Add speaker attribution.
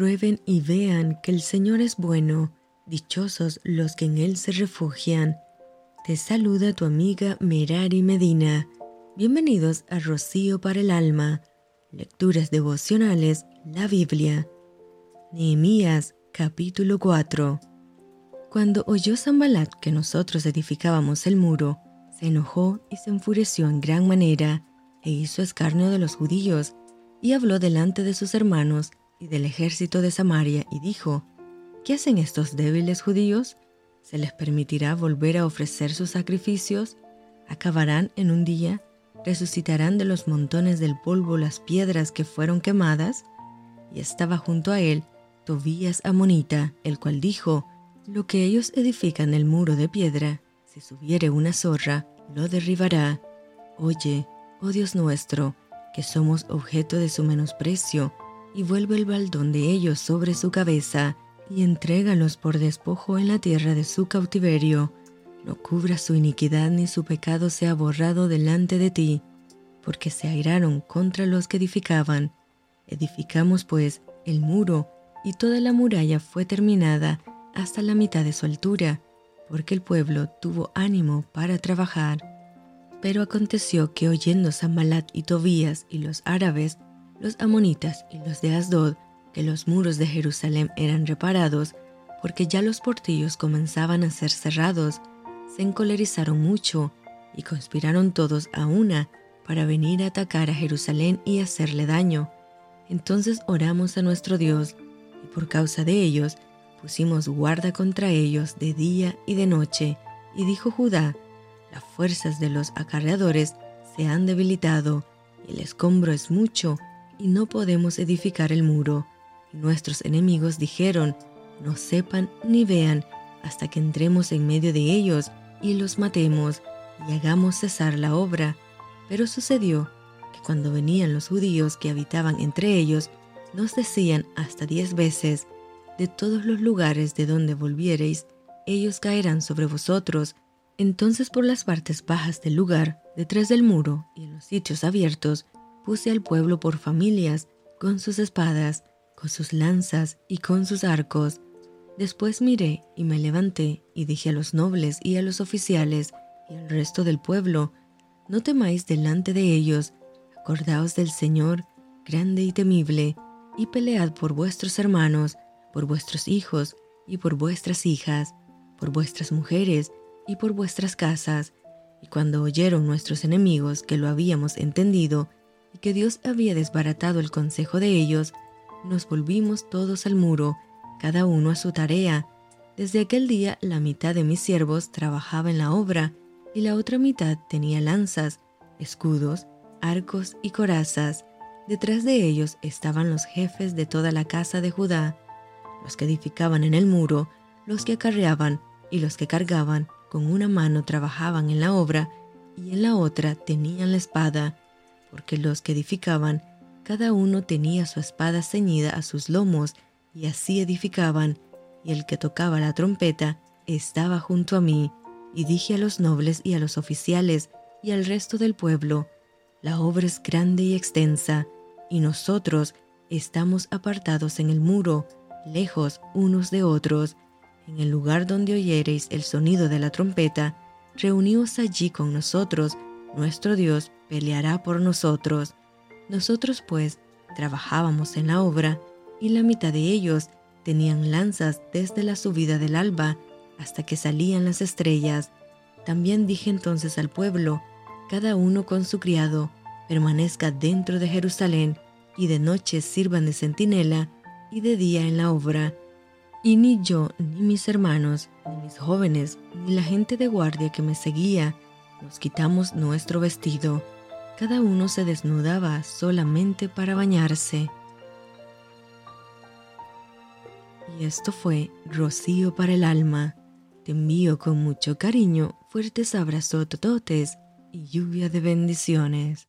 Speaker 1: Prueben y vean que el Señor es bueno, dichosos los que en Él se refugian. Te saluda tu amiga Merari Medina. Bienvenidos a Rocío para el Alma, Lecturas Devocionales, la Biblia. Nehemías capítulo 4 Cuando oyó Zambalat que nosotros edificábamos el muro, se enojó y se enfureció en gran manera, e hizo escarnio de los judíos, y habló delante de sus hermanos y del ejército de Samaria, y dijo, ¿Qué hacen estos débiles judíos? ¿Se les permitirá volver a ofrecer sus sacrificios? ¿Acabarán en un día? ¿Resucitarán de los montones del polvo las piedras que fueron quemadas? Y estaba junto a él Tobías Amonita, el cual dijo, Lo que ellos edifican el muro de piedra, si subiere una zorra, lo derribará. Oye, oh Dios nuestro, que somos objeto de su menosprecio, y vuelve el baldón de ellos sobre su cabeza, y entrégalos por despojo en la tierra de su cautiverio. No cubra su iniquidad ni su pecado sea borrado delante de ti, porque se airaron contra los que edificaban. Edificamos pues el muro, y toda la muralla fue terminada hasta la mitad de su altura, porque el pueblo tuvo ánimo para trabajar. Pero aconteció que oyendo Sambalat y Tobías y los árabes, los amonitas y los de Asdod, que los muros de Jerusalén eran reparados, porque ya los portillos comenzaban a ser cerrados, se encolerizaron mucho y conspiraron todos a una para venir a atacar a Jerusalén y hacerle daño. Entonces oramos a nuestro Dios, y por causa de ellos pusimos guarda contra ellos de día y de noche, y dijo Judá, las fuerzas de los acarreadores se han debilitado, y el escombro es mucho, y no podemos edificar el muro. Y nuestros enemigos dijeron, no sepan ni vean hasta que entremos en medio de ellos y los matemos y hagamos cesar la obra. Pero sucedió que cuando venían los judíos que habitaban entre ellos, nos decían hasta diez veces, de todos los lugares de donde volviereis, ellos caerán sobre vosotros. Entonces por las partes bajas del lugar, detrás del muro y en los sitios abiertos, puse al pueblo por familias, con sus espadas, con sus lanzas y con sus arcos. Después miré y me levanté y dije a los nobles y a los oficiales y al resto del pueblo, no temáis delante de ellos, acordaos del Señor, grande y temible, y pelead por vuestros hermanos, por vuestros hijos y por vuestras hijas, por vuestras mujeres y por vuestras casas. Y cuando oyeron nuestros enemigos que lo habíamos entendido y que Dios había desbaratado el consejo de ellos, nos volvimos todos al muro, cada uno a su tarea. Desde aquel día la mitad de mis siervos trabajaba en la obra y la otra mitad tenía lanzas, escudos, arcos y corazas. Detrás de ellos estaban los jefes de toda la casa de Judá, los que edificaban en el muro, los que acarreaban y los que cargaban, con una mano trabajaban en la obra y en la otra tenían la espada, porque los que edificaban, cada uno tenía su espada ceñida a sus lomos y así edificaban, y el que tocaba la trompeta estaba junto a mí, y dije a los nobles y a los oficiales y al resto del pueblo, la obra es grande y extensa, y nosotros estamos apartados en el muro, lejos unos de otros, en el lugar donde oyereis el sonido de la trompeta, reuníos allí con nosotros, nuestro Dios peleará por nosotros. Nosotros pues trabajábamos en la obra, y la mitad de ellos tenían lanzas desde la subida del alba hasta que salían las estrellas. También dije entonces al pueblo, cada uno con su criado, permanezca dentro de Jerusalén, y de noche sirvan de centinela, y de día en la obra. Y ni yo, ni mis hermanos, ni mis jóvenes, ni la gente de guardia que me seguía, nos quitamos nuestro vestido. Cada uno se desnudaba solamente para bañarse. Y esto fue Rocío para el alma. Te envío con mucho cariño fuertes abrazos tototes y lluvia de bendiciones.